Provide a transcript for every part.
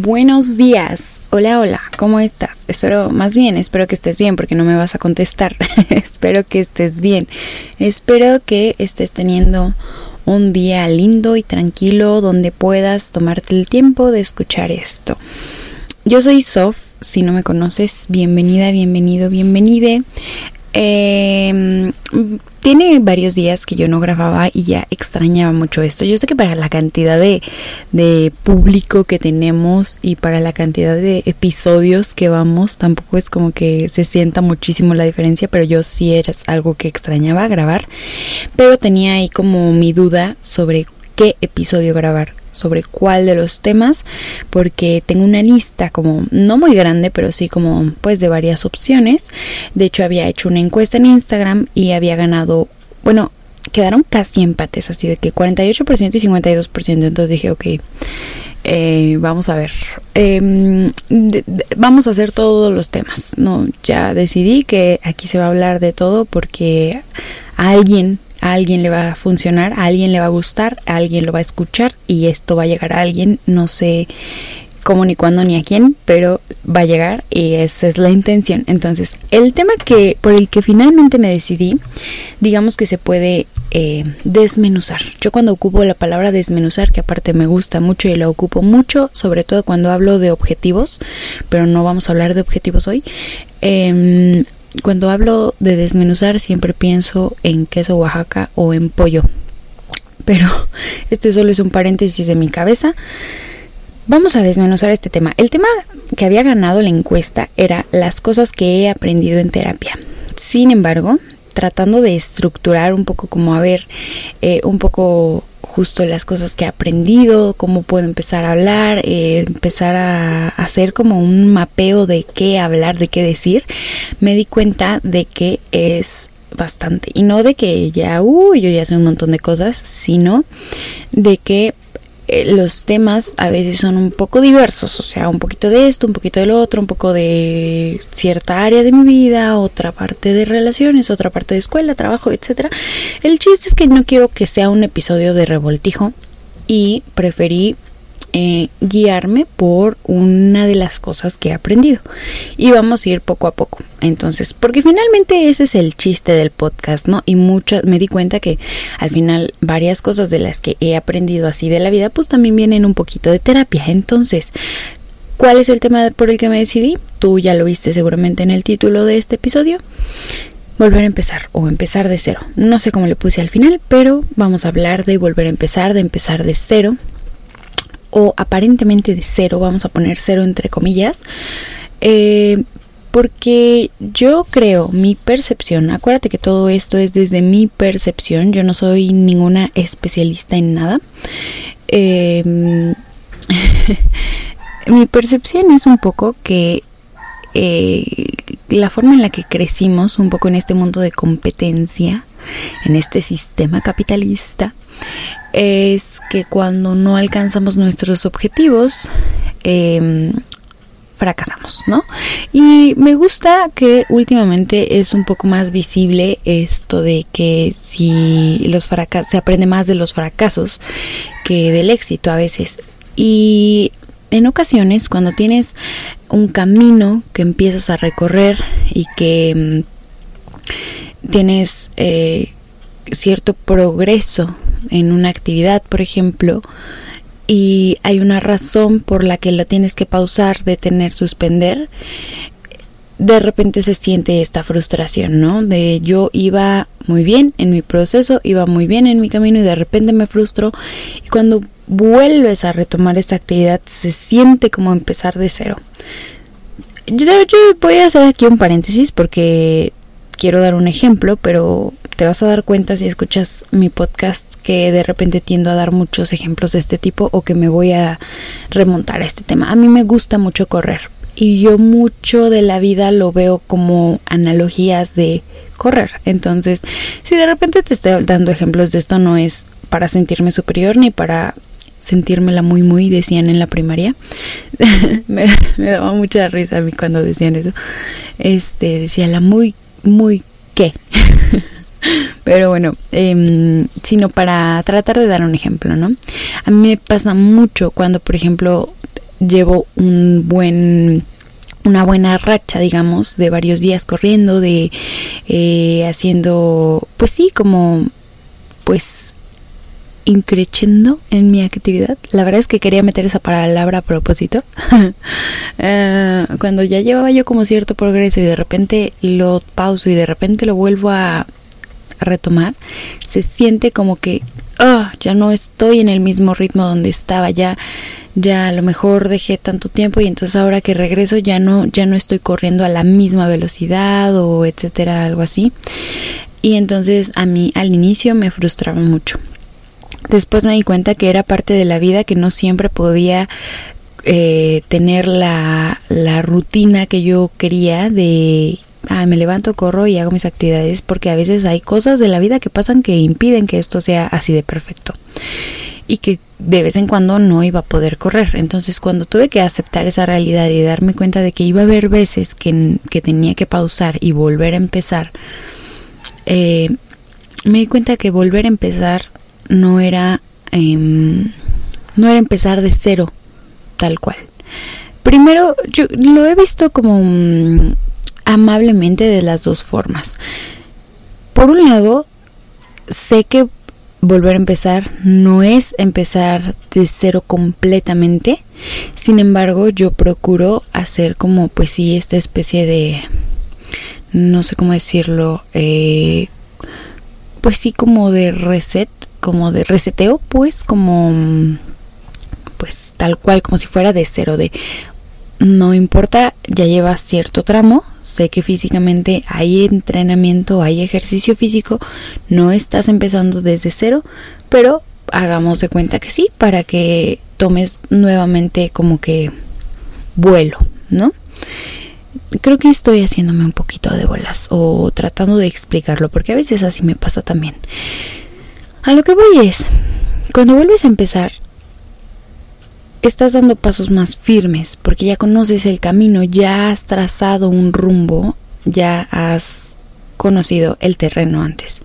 Buenos días. Hola, hola. ¿Cómo estás? Espero, más bien, espero que estés bien porque no me vas a contestar. espero que estés bien. Espero que estés teniendo un día lindo y tranquilo donde puedas tomarte el tiempo de escuchar esto. Yo soy Sof, si no me conoces, bienvenida, bienvenido, bienvenide. Eh, tiene varios días que yo no grababa y ya extrañaba mucho esto. Yo sé que para la cantidad de, de, público que tenemos y para la cantidad de episodios que vamos, tampoco es como que se sienta muchísimo la diferencia, pero yo sí era algo que extrañaba grabar. Pero tenía ahí como mi duda sobre qué episodio grabar sobre cuál de los temas porque tengo una lista como no muy grande pero sí como pues de varias opciones. De hecho había hecho una encuesta en Instagram y había ganado bueno quedaron casi empates así de que 48% y 52% entonces dije ok eh, vamos a ver. De, vamos a hacer todos los temas no ya decidí que aquí se va a hablar de todo porque alguien a alguien le va a funcionar, a alguien le va a gustar, a alguien lo va a escuchar y esto va a llegar a alguien, no sé cómo ni cuándo ni a quién, pero va a llegar y esa es la intención. Entonces, el tema que por el que finalmente me decidí, digamos que se puede eh, desmenuzar. Yo cuando ocupo la palabra desmenuzar, que aparte me gusta mucho y la ocupo mucho, sobre todo cuando hablo de objetivos, pero no vamos a hablar de objetivos hoy. Eh, cuando hablo de desmenuzar siempre pienso en queso Oaxaca o en pollo. Pero este solo es un paréntesis de mi cabeza. Vamos a desmenuzar este tema. El tema que había ganado la encuesta era las cosas que he aprendido en terapia. Sin embargo, tratando de estructurar un poco como a ver, eh, un poco justo las cosas que he aprendido, cómo puedo empezar a hablar, eh, empezar a hacer como un mapeo de qué hablar, de qué decir, me di cuenta de que es bastante. Y no de que ya, uy, yo ya sé un montón de cosas, sino de que los temas a veces son un poco diversos, o sea, un poquito de esto, un poquito del otro, un poco de cierta área de mi vida, otra parte de relaciones, otra parte de escuela, trabajo, etcétera. El chiste es que no quiero que sea un episodio de revoltijo y preferí eh, guiarme por una de las cosas que he aprendido. Y vamos a ir poco a poco. Entonces, porque finalmente ese es el chiste del podcast, ¿no? Y muchas, me di cuenta que al final varias cosas de las que he aprendido así de la vida, pues también vienen un poquito de terapia. Entonces, ¿cuál es el tema por el que me decidí? Tú ya lo viste seguramente en el título de este episodio volver a empezar o empezar de cero. No sé cómo le puse al final, pero vamos a hablar de volver a empezar, de empezar de cero, o aparentemente de cero, vamos a poner cero entre comillas, eh, porque yo creo, mi percepción, acuérdate que todo esto es desde mi percepción, yo no soy ninguna especialista en nada. Eh, mi percepción es un poco que eh, la forma en la que crecimos, un poco en este mundo de competencia, en este sistema capitalista, es que cuando no alcanzamos nuestros objetivos, eh, fracasamos, ¿no? Y me gusta que últimamente es un poco más visible esto de que si los fracasos, se aprende más de los fracasos que del éxito a veces. Y en ocasiones, cuando tienes un camino que empiezas a recorrer y que mm, tienes eh, cierto progreso en una actividad, por ejemplo, y hay una razón por la que lo tienes que pausar, detener, suspender, de repente se siente esta frustración, ¿no? De yo iba muy bien en mi proceso, iba muy bien en mi camino y de repente me frustro y cuando vuelves a retomar esta actividad se siente como empezar de cero. Yo, yo voy a hacer aquí un paréntesis porque quiero dar un ejemplo, pero te vas a dar cuenta si escuchas mi podcast que de repente tiendo a dar muchos ejemplos de este tipo o que me voy a remontar a este tema. A mí me gusta mucho correr y yo mucho de la vida lo veo como analogías de correr. Entonces, si de repente te estoy dando ejemplos de esto, no es para sentirme superior ni para sentírmela muy muy decían en la primaria me, me, daba mucha risa a mí cuando decían eso este decía la muy muy qué. Pero bueno, eh, sino para tratar de dar un ejemplo, ¿no? A mí me pasa mucho cuando, por ejemplo, llevo un buen una buena racha, digamos, de varios días corriendo, de eh, haciendo, pues sí, como, pues, increchendo en mi actividad. La verdad es que quería meter esa palabra a propósito. Eh, cuando ya llevaba yo como cierto progreso y de repente lo pauso y de repente lo vuelvo a, retomar, se siente como que ah, ya no estoy en el mismo ritmo donde estaba, ya ya a lo mejor dejé tanto tiempo y entonces ahora que regreso ya no ya no estoy corriendo a la misma velocidad o etcétera, algo así. Y entonces a mí al inicio me frustraba mucho. Después me di cuenta que era parte de la vida que no siempre podía eh, tener la, la rutina que yo quería de ah, me levanto, corro y hago mis actividades porque a veces hay cosas de la vida que pasan que impiden que esto sea así de perfecto y que de vez en cuando no iba a poder correr. Entonces cuando tuve que aceptar esa realidad y darme cuenta de que iba a haber veces que, que tenía que pausar y volver a empezar, eh, me di cuenta que volver a empezar no era, em, no era empezar de cero, tal cual. Primero, yo lo he visto como amablemente de las dos formas. Por un lado, sé que volver a empezar no es empezar de cero completamente. Sin embargo, yo procuro hacer como, pues sí, esta especie de, no sé cómo decirlo, eh, pues sí, como de reset como de reseteo, pues como pues tal cual como si fuera de cero de no importa, ya llevas cierto tramo, sé que físicamente hay entrenamiento, hay ejercicio físico, no estás empezando desde cero, pero hagamos de cuenta que sí, para que tomes nuevamente como que vuelo, ¿no? Creo que estoy haciéndome un poquito de bolas o tratando de explicarlo, porque a veces así me pasa también. A lo que voy es, cuando vuelves a empezar, estás dando pasos más firmes porque ya conoces el camino, ya has trazado un rumbo, ya has conocido el terreno antes.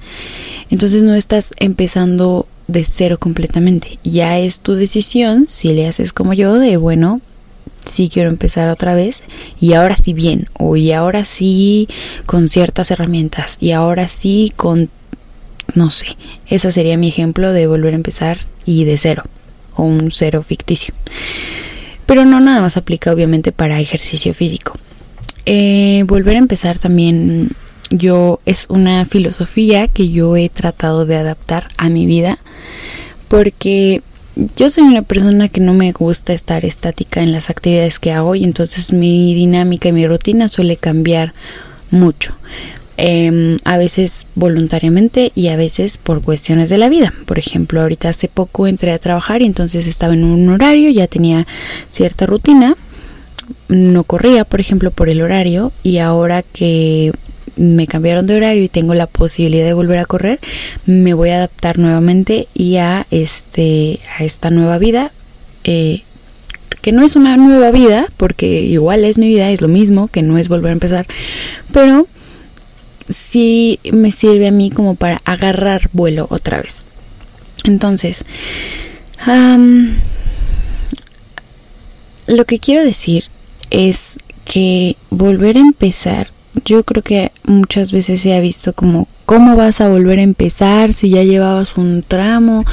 Entonces no estás empezando de cero completamente. Ya es tu decisión si le haces como yo de, bueno, sí quiero empezar otra vez y ahora sí bien o y ahora sí con ciertas herramientas y ahora sí con no sé, ese sería mi ejemplo de volver a empezar y de cero, un cero ficticio. Pero no nada más aplica obviamente para ejercicio físico. Eh, volver a empezar también yo es una filosofía que yo he tratado de adaptar a mi vida porque yo soy una persona que no me gusta estar estática en las actividades que hago y entonces mi dinámica y mi rutina suele cambiar mucho. Em, a veces voluntariamente y a veces por cuestiones de la vida. Por ejemplo, ahorita hace poco entré a trabajar y entonces estaba en un horario, ya tenía cierta rutina, no corría, por ejemplo, por el horario y ahora que me cambiaron de horario y tengo la posibilidad de volver a correr, me voy a adaptar nuevamente y a este a esta nueva vida eh, que no es una nueva vida porque igual es mi vida, es lo mismo, que no es volver a empezar, pero sí me sirve a mí como para agarrar vuelo otra vez. Entonces, lo que quiero decir es que volver a empezar yo creo que muchas veces se ha visto como cómo vas a volver a empezar si ya llevabas un tramo,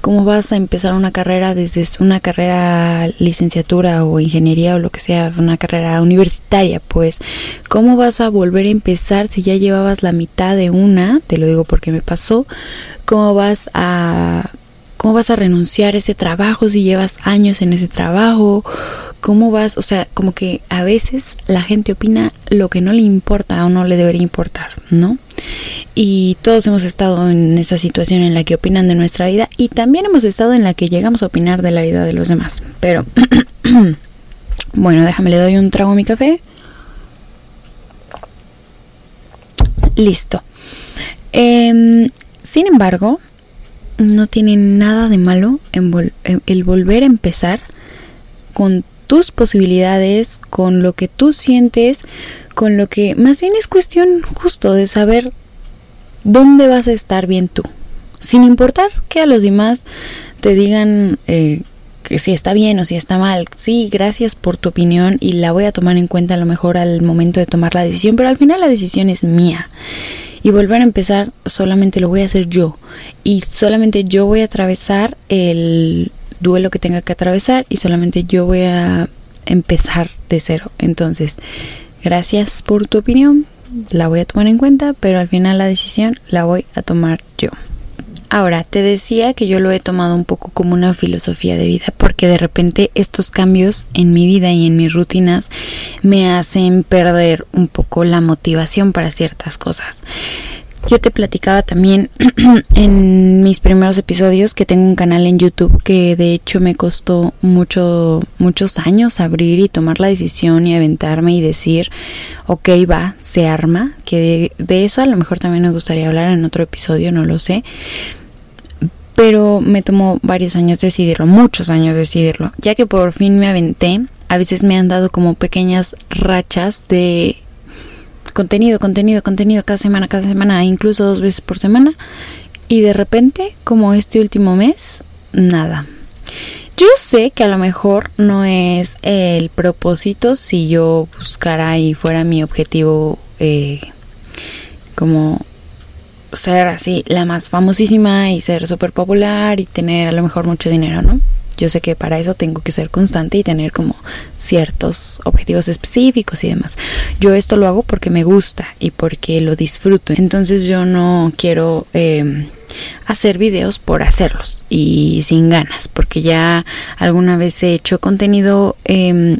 cómo vas a empezar una carrera desde una carrera licenciatura o ingeniería o lo que sea, una carrera universitaria, pues cómo vas a volver a empezar si ya llevabas la mitad de una, te lo digo porque me pasó, cómo vas a cómo vas a renunciar a ese trabajo si llevas años en ese trabajo, cómo vas, o sea, como que a veces la gente opina lo que no le importa o no le debería importar, ¿no? Y todos hemos estado en esa situación en la que opinan de nuestra vida y también hemos estado en la que llegamos a opinar de la vida de los demás. Pero, bueno, déjame, le doy un trago a mi café. Listo. Em, sin embargo, no tiene nada de malo en el volver a empezar con tus posibilidades, con lo que tú sientes, con lo que más bien es cuestión justo de saber dónde vas a estar bien tú. Sin importar que a los demás te digan eh, que si está bien o si está mal. Sí, gracias por tu opinión y la voy a tomar en cuenta a lo mejor al momento de tomar la decisión, pero al final la decisión es mía. Y volver a empezar solamente lo voy a hacer yo. Y solamente yo voy a atravesar el duelo que tenga que atravesar y solamente yo voy a empezar de cero. Entonces, gracias por tu opinión, la voy a tomar en cuenta, pero al final la decisión la voy a tomar yo. Ahora, te decía que yo lo he tomado un poco como una filosofía de vida porque de repente estos cambios en mi vida y en mis rutinas me hacen perder un poco la motivación para ciertas cosas. Yo te platicaba también en mis primeros episodios que tengo un canal en YouTube que de hecho me costó mucho, muchos años abrir y tomar la decisión y aventarme y decir, ok, va, se arma, que de, de eso a lo mejor también me gustaría hablar en otro episodio, no lo sé pero me tomó varios años decidirlo, muchos años decidirlo, ya que por fin me aventé. A veces me han dado como pequeñas rachas de contenido, contenido, contenido cada semana, cada semana, incluso dos veces por semana. Y de repente, como este último mes, nada. Yo sé que a lo mejor no es el propósito si yo buscara y fuera mi objetivo eh, como ser así la más famosísima y ser súper popular y tener a lo mejor mucho dinero, ¿no? Yo sé que para eso tengo que ser constante y tener como ciertos objetivos específicos y demás. Yo esto lo hago porque me gusta y porque lo disfruto. Entonces yo no quiero em, hacer videos por hacerlos y sin ganas, porque ya alguna vez he hecho contenido eh,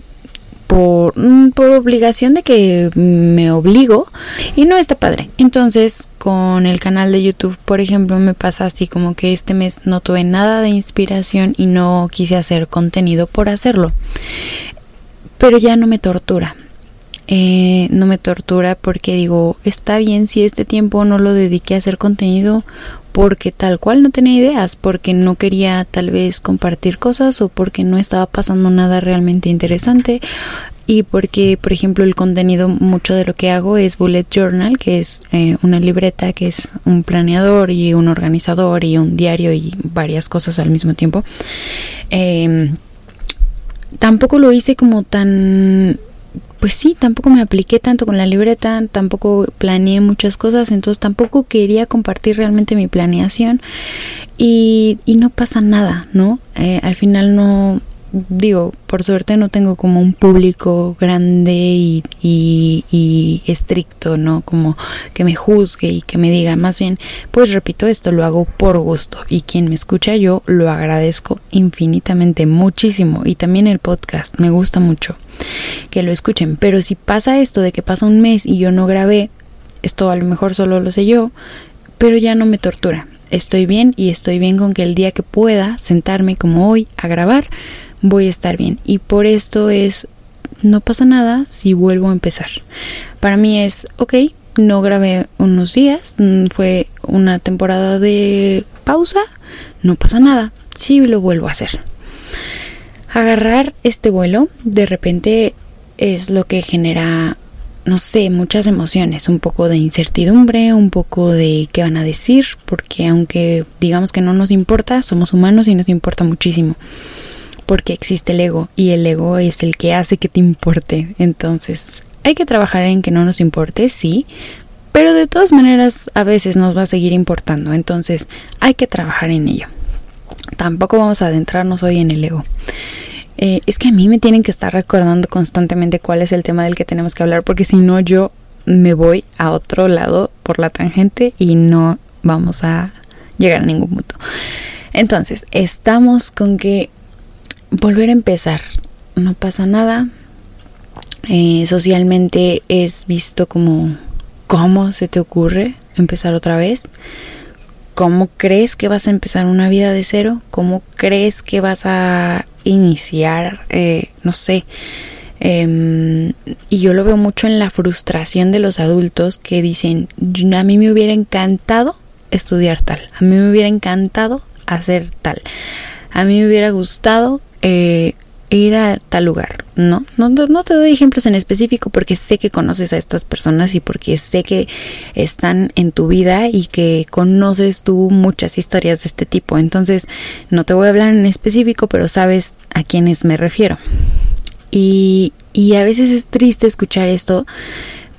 por, mm, por obligación de que me obligo y no está padre. Entonces, con el canal de YouTube, por ejemplo, me pasa así como que este mes no tuve nada de inspiración y no quise hacer contenido por hacerlo. Pero ya no me tortura. Eh, no me tortura porque digo, está bien si este tiempo no lo dediqué a hacer contenido porque tal cual no tenía ideas, porque no quería tal vez compartir cosas o porque no estaba pasando nada realmente interesante y porque, por ejemplo, el contenido, mucho de lo que hago es Bullet Journal, que es eh, una libreta, que es un planeador y un organizador y un diario y varias cosas al mismo tiempo. Em, tampoco lo hice como tan pues sí, tampoco me apliqué tanto con la libreta, tampoco planeé muchas cosas, entonces tampoco quería compartir realmente mi planeación y, y no pasa nada, ¿no? Eh, al final no, digo, por suerte no tengo como un público grande y, y, estricto, ¿no? Como que me juzgue y que me diga, más bien, pues repito, esto lo hago por gusto y quien me escucha yo lo agradezco infinitamente, muchísimo y también el podcast, me gusta mucho que lo escuchen, pero si pasa esto de que pasa un mes y yo no grabé, esto a lo mejor solo lo sé yo, pero ya no me tortura. Estoy bien y estoy bien con que el día que pueda sentarme como hoy a grabar, voy a estar bien. Y por esto es, no pasa nada si vuelvo a empezar. Para mí es, ok, no grabé unos días, mm, fue una temporada de pausa, no pasa nada, si lo vuelvo a hacer. Agarrar este vuelo de repente es lo que genera, no sé, muchas emociones, un poco de incertidumbre, un poco de qué van a decir, porque aunque digamos que no nos importa, somos humanos y nos importa muchísimo porque existe el ego y el ego es el que hace que te importe. Entonces, hay que trabajar en que no nos importe, sí, pero de todas maneras a veces nos va a seguir importando. Entonces, hay que trabajar en ello. Tampoco vamos a adentrarnos hoy en el ego. Eh, es que a mí me tienen que estar recordando constantemente cuál es el tema del que tenemos que hablar, porque si no yo me voy a otro lado por la tangente y no vamos a llegar a ningún punto. Entonces, estamos con que volver a empezar. No pasa nada. Eh, socialmente es visto como cómo se te ocurre empezar otra vez. ¿Cómo crees que vas a empezar una vida de cero? ¿Cómo crees que vas a iniciar, eh, no sé? Em, y yo lo veo mucho en la frustración de los adultos que dicen, a mí me hubiera encantado estudiar tal, a mí me hubiera encantado hacer tal, a mí me hubiera gustado eh, ir a tal lugar, ¿no? ¿no? Te doy ejemplos en específico porque sé que conoces a estas personas y porque sé que están en tu vida y que conoces tú muchas historias de este tipo. Entonces, no te voy a hablar en específico, pero sabes a quiénes me refiero. Y, y a veces es triste escuchar esto,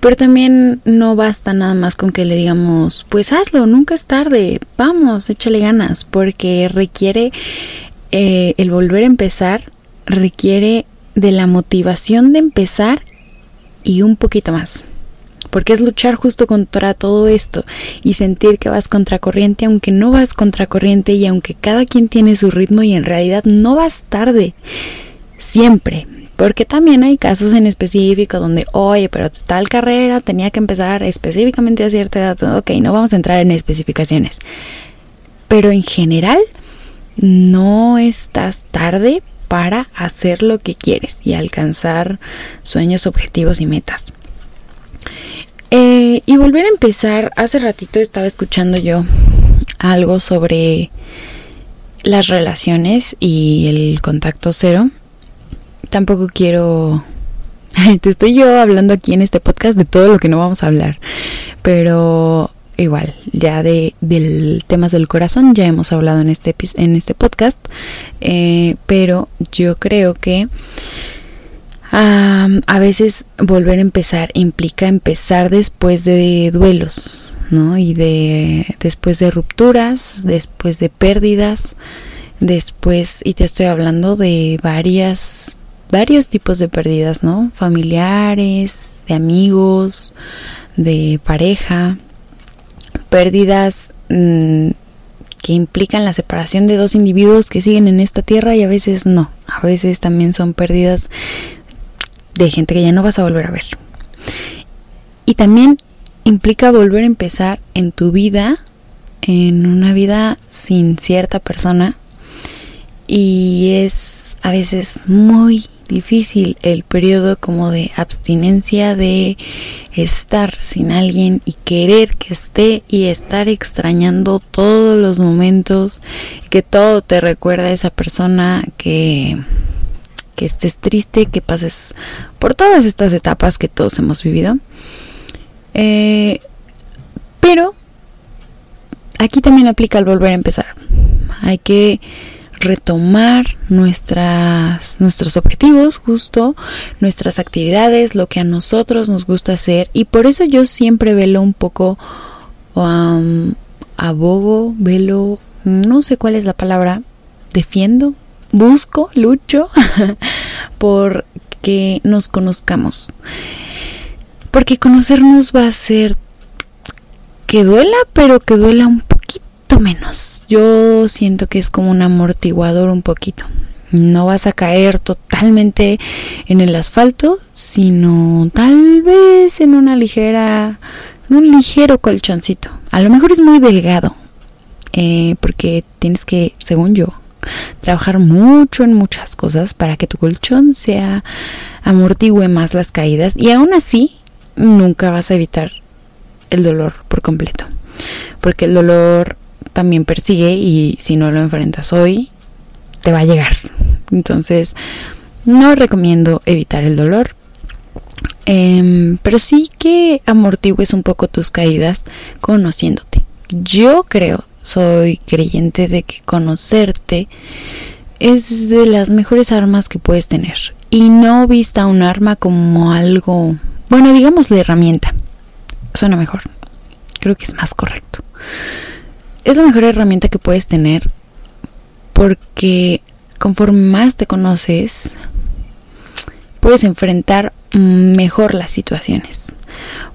pero también no basta nada más con que le digamos, pues hazlo, nunca es tarde, vamos, échale ganas, porque requiere eh, el volver a empezar requiere de la motivación de empezar y un poquito más. Porque es luchar justo contra todo esto y sentir que vas contracorriente aunque no vas contracorriente y aunque cada quien tiene su ritmo y en realidad no vas tarde. Siempre. Porque también hay casos en específico donde, oye, pero tal carrera tenía que empezar específicamente a cierta edad. Ok, no vamos a entrar en especificaciones. Pero en general, no estás tarde para hacer lo que quieres y alcanzar sueños, objetivos y metas. Eh, y volver a empezar, hace ratito estaba escuchando yo algo sobre las relaciones y el contacto cero. Tampoco quiero... Te estoy yo hablando aquí en este podcast de todo lo que no vamos a hablar. Pero igual, ya de del temas del corazón ya hemos hablado en este en este podcast, eh, pero yo creo que a veces volver a empezar implica empezar después de duelos, ¿no? Y de después de rupturas, después de pérdidas, después y te estoy hablando de varias varios tipos de pérdidas, ¿no? Familiares, de amigos, de pareja pérdidas mm, que implican la separación de dos individuos que siguen en esta tierra y a veces no. A veces también son pérdidas de gente que ya no vas a volver a ver. Y también implica volver a empezar en tu vida, en una vida sin cierta persona. Y es a veces muy difícil el periodo como de abstinencia de estar sin alguien y querer que esté y estar extrañando todos los momentos que todo te recuerda a esa persona que que estés triste que pases por todas estas etapas que todos hemos vivido. Eh, pero aquí también aplica el volver a empezar. Hay que retomar nuestras, nuestros objetivos, justo nuestras actividades, lo que a nosotros nos gusta hacer. Y por eso yo siempre velo un poco, um, abogo, velo, no sé cuál es la palabra, defiendo, busco, lucho por que nos conozcamos. Porque conocernos va a ser que duela, pero que duela un menos. Yo siento que es como un amortiguador un poquito. No vas a caer totalmente en el asfalto, sino tal vez en una ligera, un ligero colchoncito. A lo mejor es muy delgado, eh, porque tienes que, según yo, trabajar mucho en muchas cosas para que tu colchón sea amortigüe más las caídas y aún así nunca vas a evitar el dolor por completo porque el dolor también persigue y si no lo enfrentas hoy, te va a llegar. Entonces, no recomiendo evitar el dolor. Em, pero sí que amortigues un poco tus caídas conociéndote. Yo creo, soy creyente de que conocerte es de las mejores armas que puedes tener. Y no vista un arma como algo, bueno, digamos la herramienta. Suena mejor. Creo que es más correcto es la mejor herramienta que puedes tener porque conforme más te conoces, puedes enfrentar mejor las situaciones.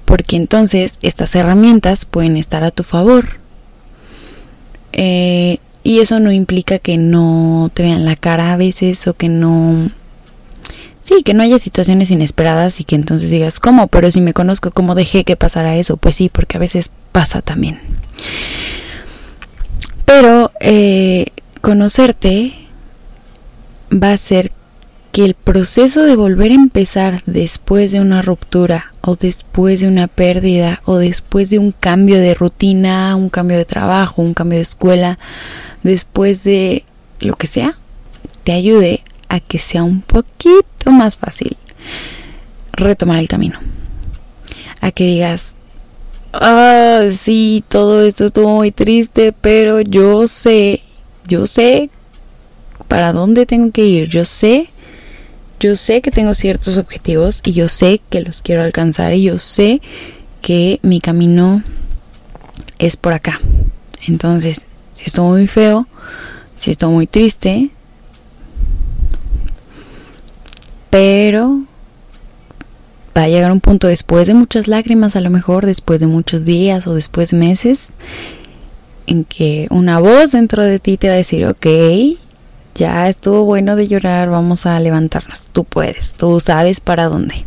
Porque entonces estas herramientas pueden estar a tu favor. Eh, y eso no implica que no te vean la cara a veces o que no... Sí, que no haya situaciones inesperadas y que entonces digas, ¿cómo? Pero si me conozco, ¿cómo dejé que pasara eso? Pues sí, porque a veces pasa también. Pero eh, conocerte va a ser que el proceso de volver a empezar después de una ruptura o después de una pérdida o después de un cambio de rutina, un cambio de trabajo, un cambio de escuela, después de lo que sea, te ayude a que sea un poquito más fácil retomar el camino. A que digas, ah, sí, todo esto estuvo muy triste, pero yo sé, yo sé para dónde tengo que ir, yo sé, yo sé que tengo ciertos objetivos y yo sé que los quiero alcanzar y yo sé que mi camino es por acá. Entonces, si estoy muy feo, si estoy muy triste, pero va a llegar un punto después de muchas lágrimas, a lo mejor después de muchos días o después de meses, en que una voz dentro de ti te va a decir, ok, ya estuvo bueno de llorar, vamos a levantarnos, tú puedes, tú sabes para dónde.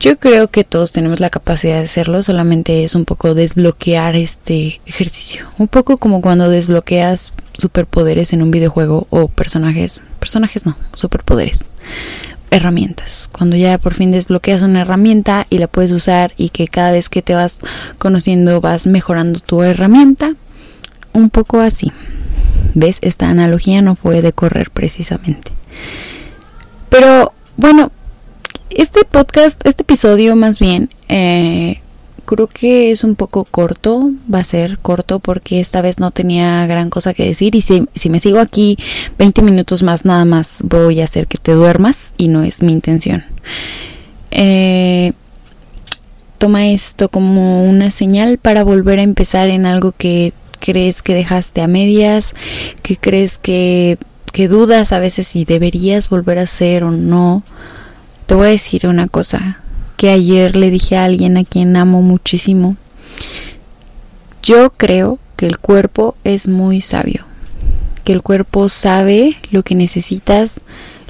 Yo creo que todos tenemos la capacidad de hacerlo, solamente es un poco desbloquear este ejercicio. Un poco como cuando desbloqueas superpoderes en un videojuego o personajes, personajes no, superpoderes, herramientas. Cuando ya por fin desbloqueas una herramienta y la puedes usar y que cada vez que te vas conociendo vas mejorando tu herramienta, un poco así. ¿Ves? Esta analogía no fue de correr precisamente. Pero bueno, este podcast, este episodio más bien, eh, creo que es un poco corto, va a ser corto porque esta vez no tenía gran cosa que decir y si, si me sigo aquí 20 minutos más nada más voy a hacer que te duermas y no es mi intención. Eh, toma esto como una señal para volver a empezar en algo que crees que dejaste a medias, que crees que, que dudas a veces si deberías volver a hacer o no. Te voy a decir una cosa que ayer le dije a alguien a quien amo muchísimo. Yo creo que el cuerpo es muy sabio, que el cuerpo sabe lo que necesitas,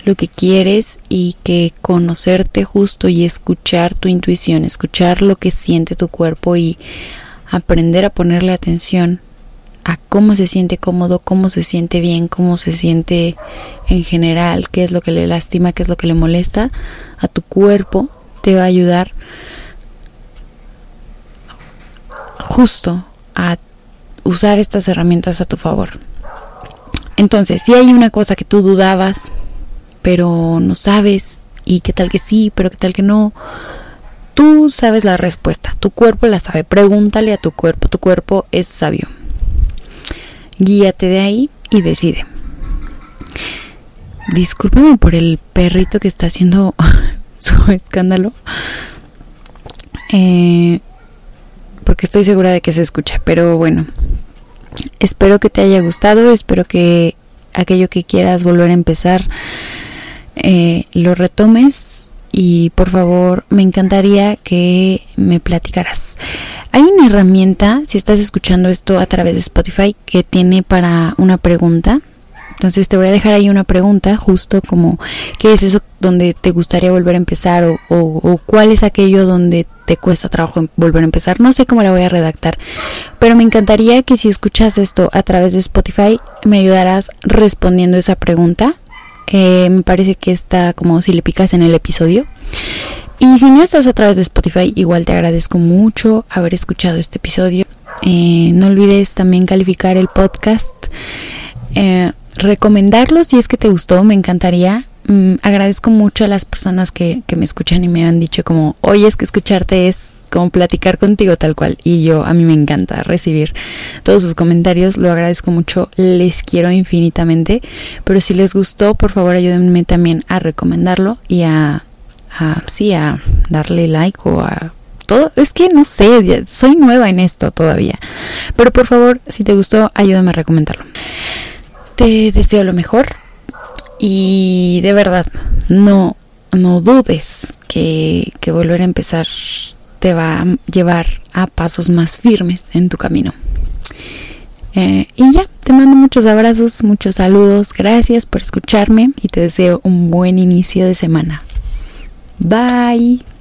lo que quieres y que conocerte justo y escuchar tu intuición, escuchar lo que siente tu cuerpo y aprender a ponerle atención a cómo se siente cómodo, cómo se siente bien, cómo se siente en general, qué es lo que le lastima, qué es lo que le molesta a tu cuerpo, te va a ayudar justo a usar estas herramientas a tu favor. Entonces, si hay una cosa que tú dudabas, pero no sabes, y qué tal que sí, pero qué tal que no, tú sabes la respuesta, tu cuerpo la sabe, pregúntale a tu cuerpo, tu cuerpo es sabio guíate de ahí y decide. Discúlpame por el perrito que está haciendo su escándalo. Eh, porque estoy segura de que se escucha. Pero bueno, espero que te haya gustado. Espero que aquello que quieras volver a empezar eh, lo retomes. Y por favor, me encantaría que me platicaras. Hay una herramienta, si estás escuchando esto a través de Spotify, que tiene para una pregunta. Entonces te voy a dejar ahí una pregunta, justo como qué es eso donde te gustaría volver a empezar o, cuál es aquello donde te cuesta trabajo volver a empezar. No sé cómo la voy a redactar, pero me encantaría que si escuchas esto a través de Spotify me ayudaras respondiendo esa pregunta. Eh, me parece que está como si le picas en el episodio. Y si no estás a través de Spotify, igual te agradezco mucho haber escuchado este episodio. Eh, no olvides también calificar el podcast, eh, recomendarlo si es que te gustó, me encantaría. Mm, agradezco mucho a las personas que, que me escuchan y me han dicho como, oye, es que escucharte es como platicar contigo tal cual. Y yo, a mí me encanta recibir todos sus comentarios, lo agradezco mucho, les quiero infinitamente. Pero si les gustó, por favor ayúdenme también a recomendarlo y a a, sí, a darle like o a todo. Es que no sé, soy nueva en esto todavía. Pero por favor, si te gustó, ayúdame a recomendarlo. Te deseo lo mejor y de verdad, no, no dudes que, que volver a empezar te va a llevar a pasos más firmes en tu camino. Eh, y ya, te mando muchos abrazos, muchos saludos, gracias por escucharme y te deseo un buen inicio de semana. Bye.